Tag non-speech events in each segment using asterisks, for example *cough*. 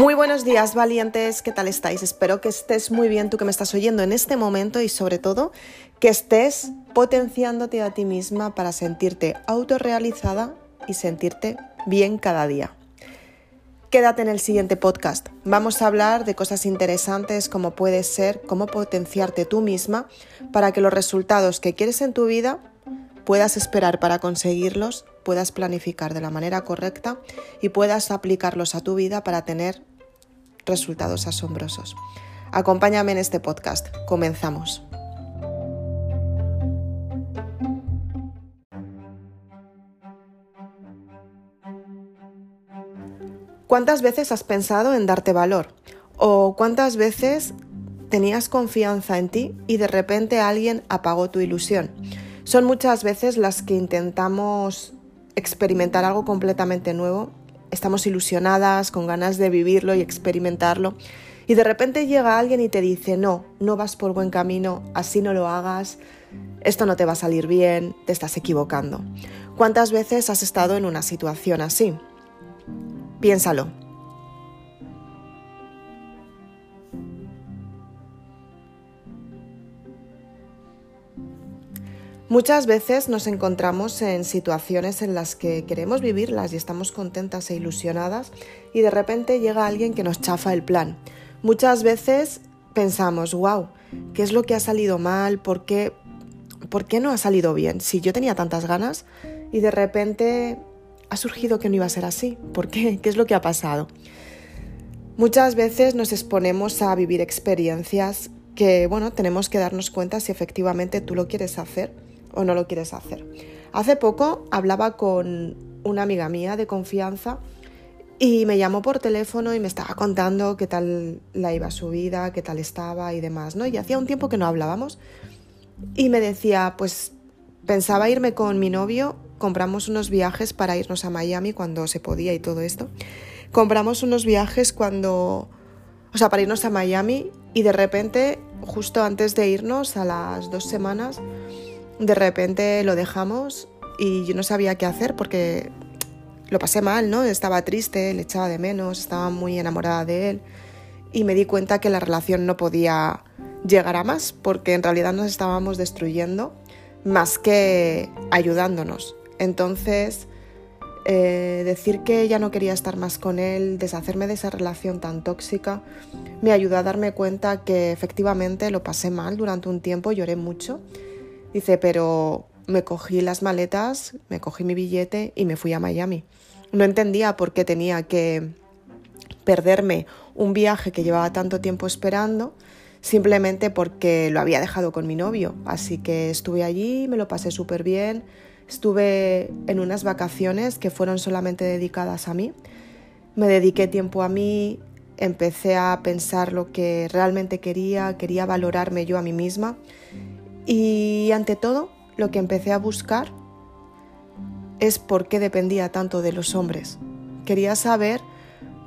Muy buenos días, valientes, ¿qué tal estáis? Espero que estés muy bien tú que me estás oyendo en este momento y sobre todo que estés potenciándote a ti misma para sentirte autorrealizada y sentirte bien cada día. Quédate en el siguiente podcast. Vamos a hablar de cosas interesantes como puede ser cómo potenciarte tú misma para que los resultados que quieres en tu vida puedas esperar para conseguirlos puedas planificar de la manera correcta y puedas aplicarlos a tu vida para tener resultados asombrosos. Acompáñame en este podcast. Comenzamos. ¿Cuántas veces has pensado en darte valor? ¿O cuántas veces tenías confianza en ti y de repente alguien apagó tu ilusión? Son muchas veces las que intentamos experimentar algo completamente nuevo, estamos ilusionadas, con ganas de vivirlo y experimentarlo, y de repente llega alguien y te dice, no, no vas por buen camino, así no lo hagas, esto no te va a salir bien, te estás equivocando. ¿Cuántas veces has estado en una situación así? Piénsalo. Muchas veces nos encontramos en situaciones en las que queremos vivirlas y estamos contentas e ilusionadas y de repente llega alguien que nos chafa el plan. Muchas veces pensamos, wow, ¿qué es lo que ha salido mal? ¿Por qué, ¿Por qué no ha salido bien? Si yo tenía tantas ganas y de repente ha surgido que no iba a ser así. ¿Por qué? ¿Qué es lo que ha pasado? Muchas veces nos exponemos a vivir experiencias que, bueno, tenemos que darnos cuenta si efectivamente tú lo quieres hacer o no lo quieres hacer. Hace poco hablaba con una amiga mía de confianza y me llamó por teléfono y me estaba contando qué tal la iba su vida, qué tal estaba y demás, ¿no? Y hacía un tiempo que no hablábamos y me decía, pues pensaba irme con mi novio, compramos unos viajes para irnos a Miami cuando se podía y todo esto. Compramos unos viajes cuando, o sea, para irnos a Miami y de repente, justo antes de irnos, a las dos semanas, de repente lo dejamos y yo no sabía qué hacer porque lo pasé mal, ¿no? Estaba triste, le echaba de menos, estaba muy enamorada de él y me di cuenta que la relación no podía llegar a más porque en realidad nos estábamos destruyendo más que ayudándonos. Entonces, eh, decir que ya no quería estar más con él, deshacerme de esa relación tan tóxica, me ayudó a darme cuenta que efectivamente lo pasé mal durante un tiempo, lloré mucho Dice, pero me cogí las maletas, me cogí mi billete y me fui a Miami. No entendía por qué tenía que perderme un viaje que llevaba tanto tiempo esperando, simplemente porque lo había dejado con mi novio. Así que estuve allí, me lo pasé súper bien, estuve en unas vacaciones que fueron solamente dedicadas a mí. Me dediqué tiempo a mí, empecé a pensar lo que realmente quería, quería valorarme yo a mí misma y ante todo, lo que empecé a buscar es por qué dependía tanto de los hombres. Quería saber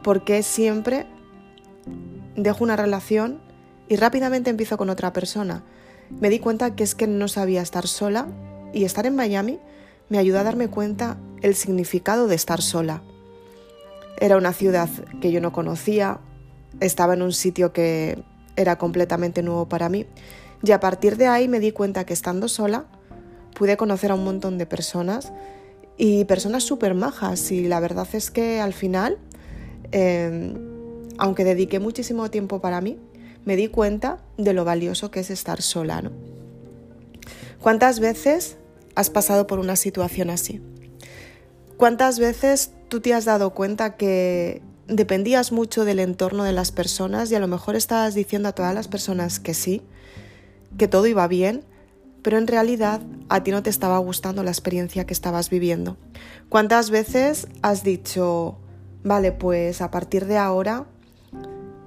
por qué siempre dejo una relación y rápidamente empiezo con otra persona. Me di cuenta que es que no sabía estar sola y estar en Miami me ayudó a darme cuenta el significado de estar sola. Era una ciudad que yo no conocía, estaba en un sitio que era completamente nuevo para mí y a partir de ahí me di cuenta que estando sola pude conocer a un montón de personas y personas súper majas y la verdad es que al final, em, aunque dediqué muchísimo tiempo para mí, me di cuenta de lo valioso que es estar sola. ¿Cuántas veces has pasado por una situación así? ¿Cuántas veces tú te has dado cuenta que dependías mucho del entorno de las personas y a lo mejor estabas diciendo a todas las personas que sí, que todo iba bien, pero en realidad a ti no te estaba gustando la experiencia que estabas viviendo. ¿Cuántas veces has dicho, vale, pues a partir de ahora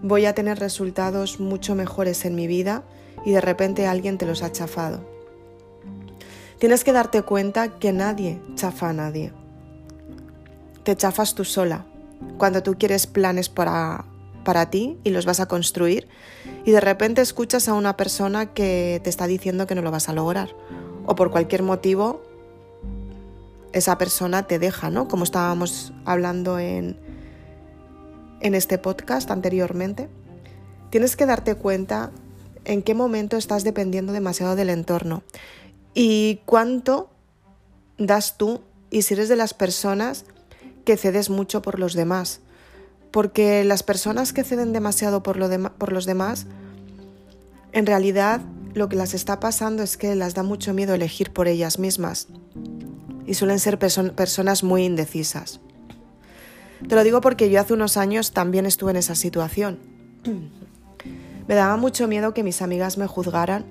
voy a tener resultados mucho mejores en mi vida y de repente alguien te los ha chafado? Tienes que darte cuenta que nadie chafa a nadie. Te chafas tú sola. Cuando tú quieres planes para para ti y los vas a construir y de repente escuchas a una persona que te está diciendo que no lo vas a lograr o por cualquier motivo esa persona te deja, ¿no? Como estábamos hablando en, en este podcast anteriormente, tienes que darte cuenta en qué momento estás dependiendo demasiado del entorno y cuánto das tú y si eres de las personas que cedes mucho por los demás. Porque las personas que ceden demasiado por, lo por los demás, en realidad lo que las está pasando es que las da mucho miedo elegir por ellas mismas. Y suelen ser personas muy indecisas. Te lo digo porque yo hace unos años también estuve en esa situación. *clears throat* Me daba mucho miedo que mis amigas me juzgaran.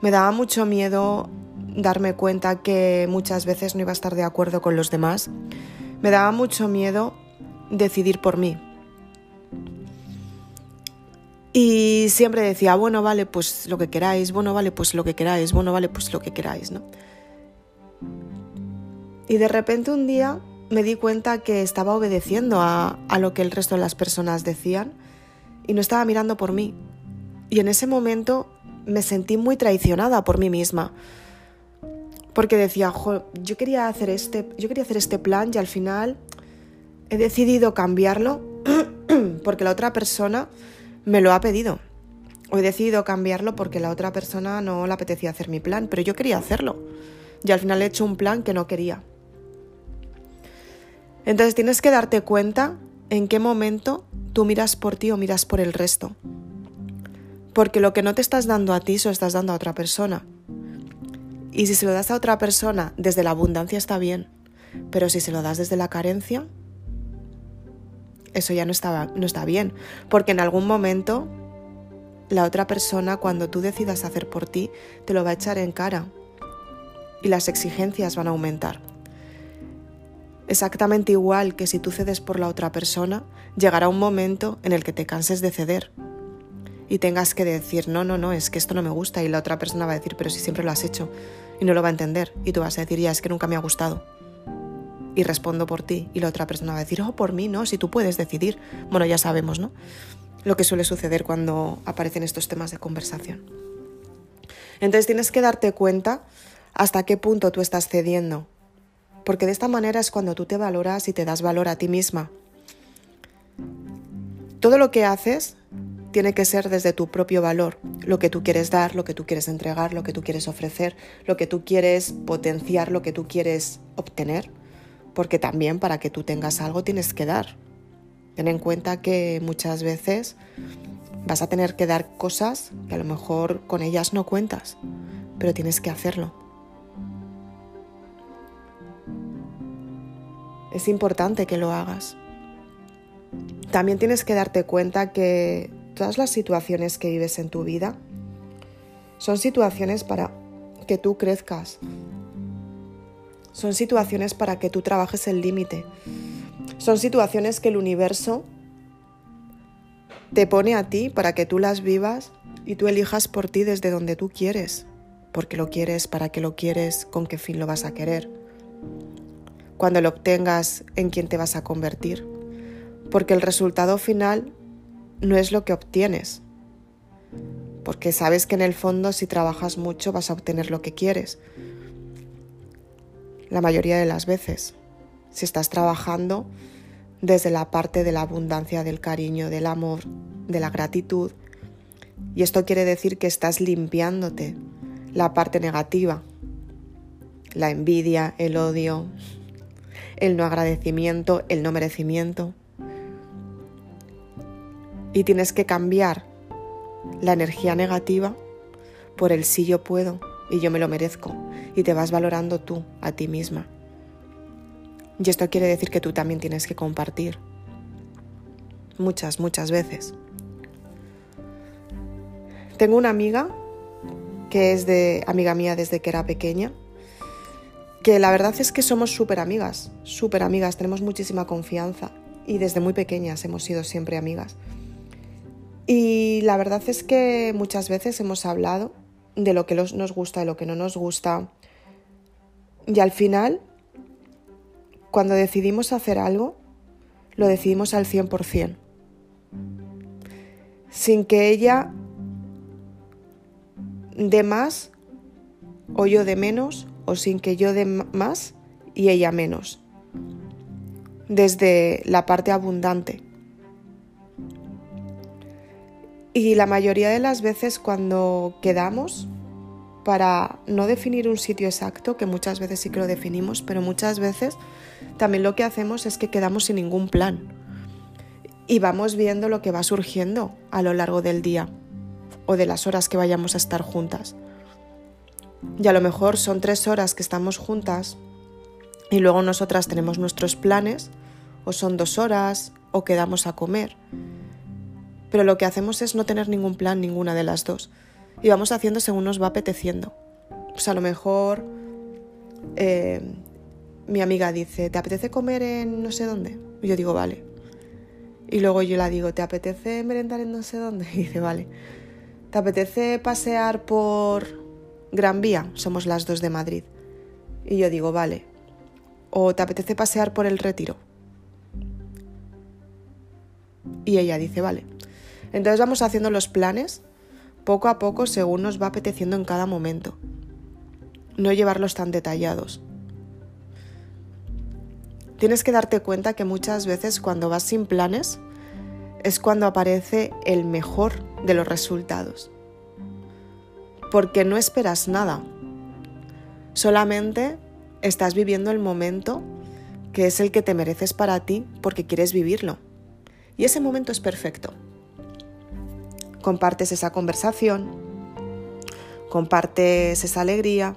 Me daba mucho miedo darme cuenta que muchas veces no iba a estar de acuerdo con los demás. Me daba mucho miedo decidir por mí. Y siempre decía, bueno, vale, pues lo que queráis, bueno, vale, pues lo que queráis, bueno, vale, pues lo que queráis, ¿no? Y de repente un día me di cuenta que estaba obedeciendo a, a lo que el resto de las personas decían y no estaba mirando por mí. Y en ese momento me sentí muy traicionada por mí misma. Porque decía, yo quería hacer este, yo quería hacer este plan y al final he decidido cambiarlo *clears throat* porque la otra persona me lo ha pedido. He decidido cambiarlo porque la otra persona no le apetecía hacer mi plan, pero yo quería hacerlo. Y al final he hecho un plan que no quería. Entonces tienes que darte cuenta en qué momento tú miras por ti o miras por el resto. Porque lo que no te estás dando a ti, se lo estás dando a otra persona. Y si se lo das a otra persona desde la abundancia está bien, pero si se lo das desde la carencia, eso ya no está, no está bien. Porque en algún momento la otra persona, cuando tú decidas hacer por ti, te lo va a echar en cara y las exigencias van a aumentar. Exactamente igual que si tú cedes por la otra persona, llegará un momento en el que te canses de ceder y tengas que decir, no, no, no, es que esto no me gusta y la otra persona va a decir, pero si siempre lo has hecho y no lo va a entender y tú vas a decir, ya, es que nunca me ha gustado. Y respondo por ti y la otra persona va a decir, oh, por mí, no, si tú puedes decidir. Bueno, ya sabemos, ¿no? Lo que suele suceder cuando aparecen estos temas de conversación. Entonces tienes que darte cuenta hasta qué punto tú estás cediendo, porque de esta manera es cuando tú te valoras y te das valor a ti misma. Todo lo que haces tiene que ser desde tu propio valor, lo que tú quieres dar, lo que tú quieres entregar, lo que tú quieres ofrecer, lo que tú quieres potenciar, lo que tú quieres obtener, porque también para que tú tengas algo tienes que dar. Ten en cuenta que muchas veces vas a tener que dar cosas que a lo mejor con ellas no cuentas, pero tienes que hacerlo. Es importante que lo hagas. También tienes que darte cuenta que todas las situaciones que vives en tu vida son situaciones para que tú crezcas. Son situaciones para que tú trabajes el límite. Son situaciones que el universo te pone a ti para que tú las vivas y tú elijas por ti desde donde tú quieres. Porque lo quieres, para qué lo quieres, con qué fin lo vas a querer. Cuando lo obtengas, en quién te vas a convertir. Porque el resultado final no es lo que obtienes, porque sabes que en el fondo si trabajas mucho vas a obtener lo que quieres. La mayoría de las veces, si estás trabajando desde la parte de la abundancia, del cariño, del amor, de la gratitud, y esto quiere decir que estás limpiándote la parte negativa, la envidia, el odio, el no agradecimiento, el no merecimiento. Y tienes que cambiar la energía negativa por el sí yo puedo y yo me lo merezco y te vas valorando tú a ti misma. Y esto quiere decir que tú también tienes que compartir muchas, muchas veces. Tengo una amiga que es de amiga mía desde que era pequeña, que la verdad es que somos súper amigas, súper amigas, tenemos muchísima confianza y desde muy pequeñas hemos sido siempre amigas. Y la verdad es que muchas veces hemos hablado de lo que nos gusta, de lo que no nos gusta. Y al final, cuando decidimos hacer algo, lo decidimos al 100%. Sin que ella dé más o yo de menos o sin que yo dé más y ella menos. Desde la parte abundante Y la mayoría de las veces cuando quedamos, para no definir un sitio exacto, que muchas veces sí que lo definimos, pero muchas veces también lo que hacemos es que quedamos sin ningún plan y vamos viendo lo que va surgiendo a lo largo del día o de las horas que vayamos a estar juntas. Y a lo mejor son tres horas que estamos juntas y luego nosotras tenemos nuestros planes, o son dos horas, o quedamos a comer. Pero lo que hacemos es no tener ningún plan, ninguna de las dos. Y vamos haciendo según nos va apeteciendo. Pues a lo mejor eh, mi amiga dice, ¿te apetece comer en no sé dónde? Y yo digo, vale. Y luego yo la digo, ¿te apetece merendar en no sé dónde? *laughs* Y dice, vale. ¿Te apetece pasear por Gran Vía? Somos las dos de Madrid. Y yo digo, vale. ¿O te apetece pasear por el retiro? Y ella dice, vale. Entonces vamos haciendo los planes poco a poco según nos va apeteciendo en cada momento. No llevarlos tan detallados. Tienes que darte cuenta que muchas veces cuando vas sin planes es cuando aparece el mejor de los resultados. Porque no esperas nada. Solamente estás viviendo el momento que es el que te mereces para ti porque quieres vivirlo. Y ese momento es perfecto. Compartes esa conversación, compartes esa alegría,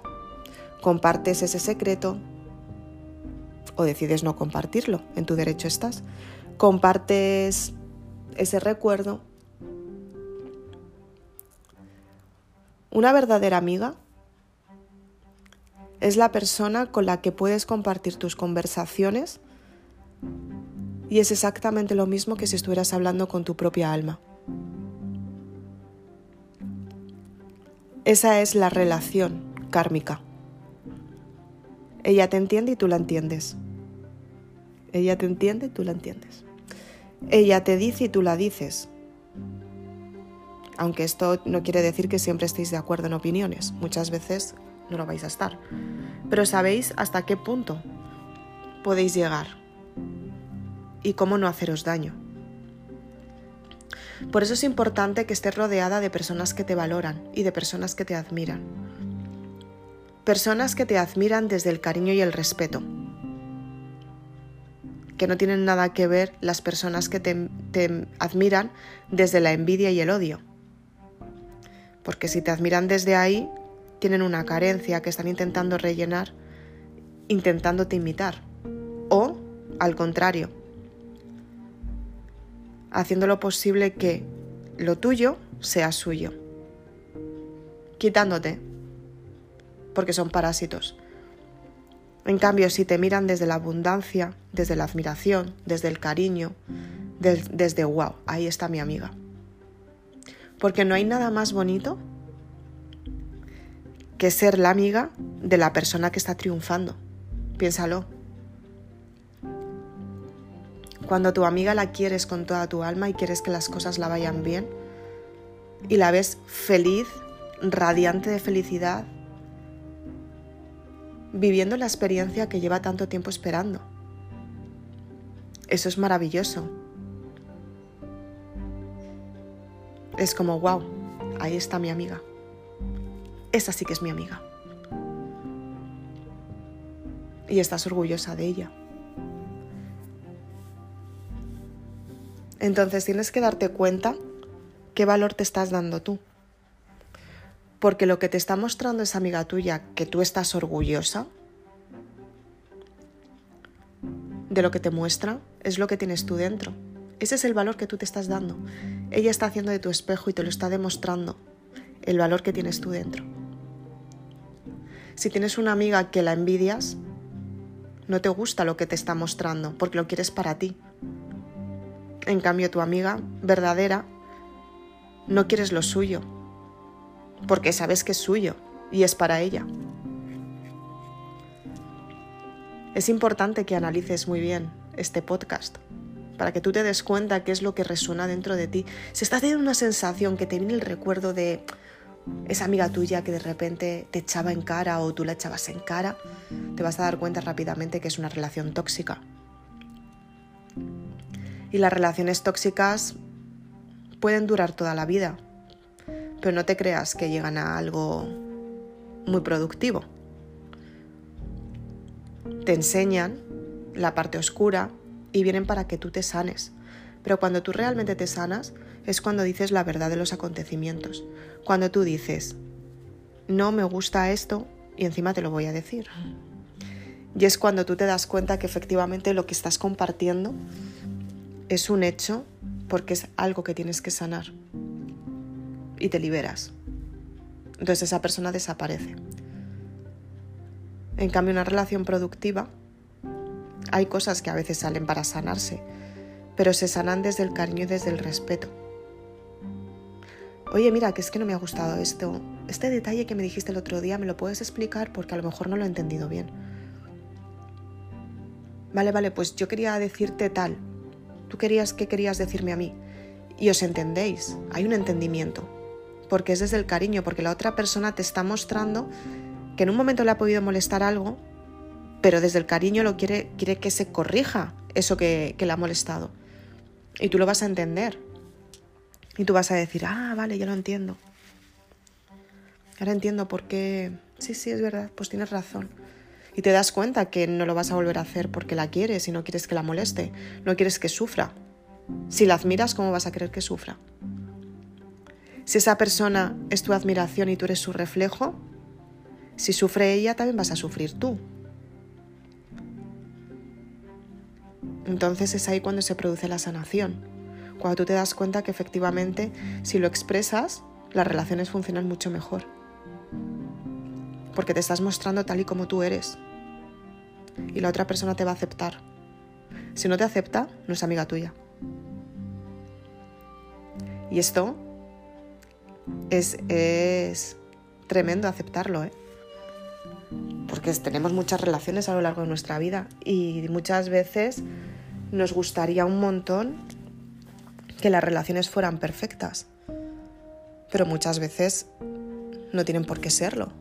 compartes ese secreto o decides no compartirlo, en tu derecho estás. Compartes ese recuerdo. Una verdadera amiga es la persona con la que puedes compartir tus conversaciones y es exactamente lo mismo que si estuvieras hablando con tu propia alma. Esa es la relación kármica. Ella te entiende y tú la entiendes. Ella te entiende y tú la entiendes. Ella te dice y tú la dices. Aunque esto no quiere decir que siempre estéis de acuerdo en opiniones. Muchas veces no lo vais a estar. Pero sabéis hasta qué punto podéis llegar y cómo no haceros daño. Por eso es importante que estés rodeada de personas que te valoran y de personas que te admiran. Personas que te admiran desde el cariño y el respeto. Que no tienen nada que ver las personas que te, te admiran desde la envidia y el odio. Porque si te admiran desde ahí, tienen una carencia que están intentando rellenar, intentándote imitar. O, al contrario, haciendo lo posible que lo tuyo sea suyo, quitándote, porque son parásitos. En cambio, si te miran desde la abundancia, desde la admiración, desde el cariño, desde wow, ahí está mi amiga. Porque no hay nada más bonito que ser la amiga de la persona que está triunfando. Piénsalo. Cuando tu amiga la quieres con toda tu alma y quieres que las cosas la vayan bien y la ves feliz, radiante de felicidad, viviendo la experiencia que lleva tanto tiempo esperando. Eso es maravilloso. Es como, wow, ahí está mi amiga. Esa sí que es mi amiga. Y estás orgullosa de ella. Entonces tienes que darte cuenta qué valor te estás dando tú. Porque lo que te está mostrando esa amiga tuya, que tú estás orgullosa de lo que te muestra, es lo que tienes tú dentro. Ese es el valor que tú te estás dando. Ella está haciendo de tu espejo y te lo está demostrando, el valor que tienes tú dentro. Si tienes una amiga que la envidias, no te gusta lo que te está mostrando, porque lo quieres para ti. En cambio, tu amiga verdadera no quieres lo suyo, porque sabes que es suyo y es para ella. Es importante que analices muy bien este podcast para que tú te des cuenta qué es lo que resuena dentro de ti. Si estás teniendo una sensación que te viene el recuerdo de esa amiga tuya que de repente te echaba en cara o tú la echabas en cara, te vas a dar cuenta rápidamente que es una relación tóxica y las relaciones tóxicas pueden durar toda la vida, pero no te creas que llegan a algo muy productivo. Te enseñan la parte oscura y vienen para que tú te sanes. Pero cuando tú realmente te sanas es cuando dices la verdad de los acontecimientos. Cuando tú dices, no me gusta esto y encima te lo voy a decir. Y es cuando tú te das cuenta que efectivamente lo que estás compartiendo es un hecho porque es algo que tienes que sanar. Y te liberas. Entonces esa persona desaparece. En cambio, una relación productiva, hay cosas que a veces salen para sanarse, pero se sanan desde el cariño y desde el respeto. Oye, mira, que es que no me ha gustado esto. Este detalle que me dijiste el otro día, ¿me lo puedes explicar? Porque a lo mejor no lo he entendido bien. Vale, vale, pues yo quería decirte tal. Tú querías que querías decirme a mí. Y os entendéis, hay un entendimiento. Porque es desde el cariño, porque la otra persona te está mostrando que en un momento le ha podido molestar algo, pero desde el cariño lo quiere, quiere que se corrija eso que, que le ha molestado. Y tú lo vas a entender. Y tú vas a decir, ah, vale, ya lo entiendo. Ahora entiendo por qué. Sí, sí, es verdad, pues tienes razón y te das cuenta que no lo vas a volver a hacer porque la quieres y no quieres que la moleste, no quieres que sufra. Si la admiras, ¿cómo vas a querer que sufra? Si esa persona es tu admiración y tú eres su reflejo, si sufre ella, también vas a sufrir tú. Entonces es ahí cuando se produce la sanación, cuando tú te das cuenta que efectivamente si lo expresas, las relaciones funcionan mucho mejor porque te estás mostrando tal y como tú eres. Y la otra persona te va a aceptar. Si no te acepta, no es amiga tuya. Y esto es, es tremendo aceptarlo, ¿eh? Porque tenemos muchas relaciones a lo largo de nuestra vida y muchas veces nos gustaría un montón que las relaciones fueran perfectas. Pero muchas veces no tienen por qué serlo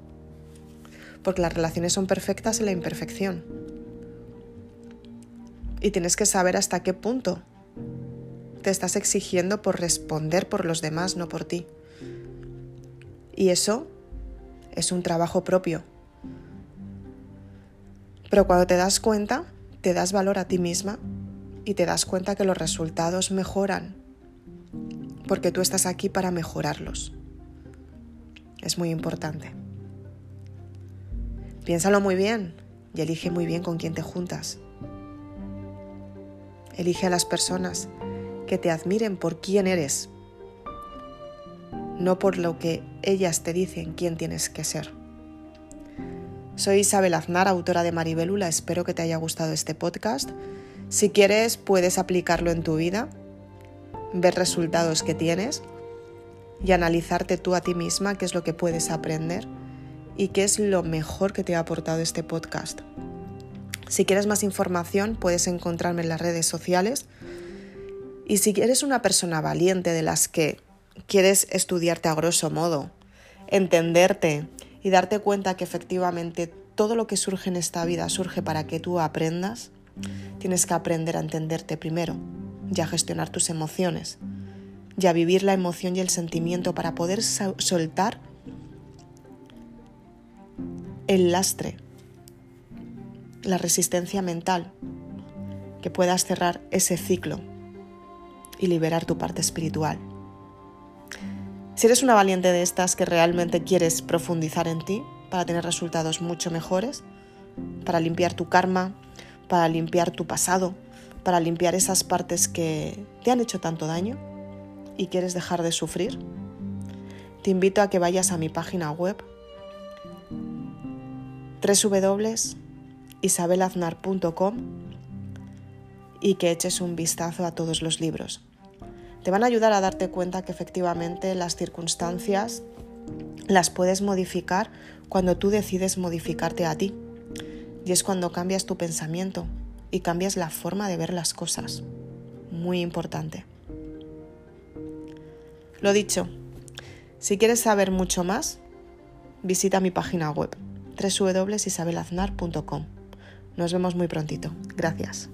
porque las relaciones son perfectas en la imperfección. Y tienes que saber hasta qué punto te estás exigiendo por responder por los demás, no por ti. Y eso es un trabajo propio. Pero cuando te das cuenta, te das valor a ti misma y te das cuenta que los resultados mejoran porque tú estás aquí para mejorarlos. Es muy importante. Piénsalo muy bien y elige muy bien con quién te juntas. Elige a las personas que te admiren por quién eres, no por lo que ellas te dicen quién tienes que ser. Soy Isabel Aznar, autora de Maribelula. Espero que te haya gustado este podcast. Si quieres, puedes aplicarlo en tu vida, ver resultados que tienes y analizarte tú a ti misma qué es lo que puedes aprender y qué es lo mejor que te ha aportado este podcast. Si quieres más información puedes encontrarme en las redes sociales y si eres una persona valiente de las que quieres estudiarte a grosso modo, entenderte y darte cuenta que efectivamente todo lo que surge en esta vida surge para que tú aprendas, tienes que aprender a entenderte primero y a gestionar tus emociones y a vivir la emoción y el sentimiento para poder soltar el lastre, la resistencia mental, que puedas cerrar ese ciclo y liberar tu parte espiritual. Si eres una valiente de estas que realmente quieres profundizar en ti para tener resultados mucho mejores, para limpiar tu karma, para limpiar tu pasado, para limpiar esas partes que te han hecho tanto daño y quieres dejar de sufrir, te invito a que vayas a mi página web www.isabelaznar.com y que eches un vistazo a todos los libros. Te van a ayudar a darte cuenta que efectivamente las circunstancias las puedes modificar cuando tú decides modificarte a ti. Y es cuando cambias tu pensamiento y cambias la forma de ver las cosas. Muy importante. Lo dicho, si quieres saber mucho más, visita mi página web www.isabelaznar.com. Nos vemos muy prontito. Gracias.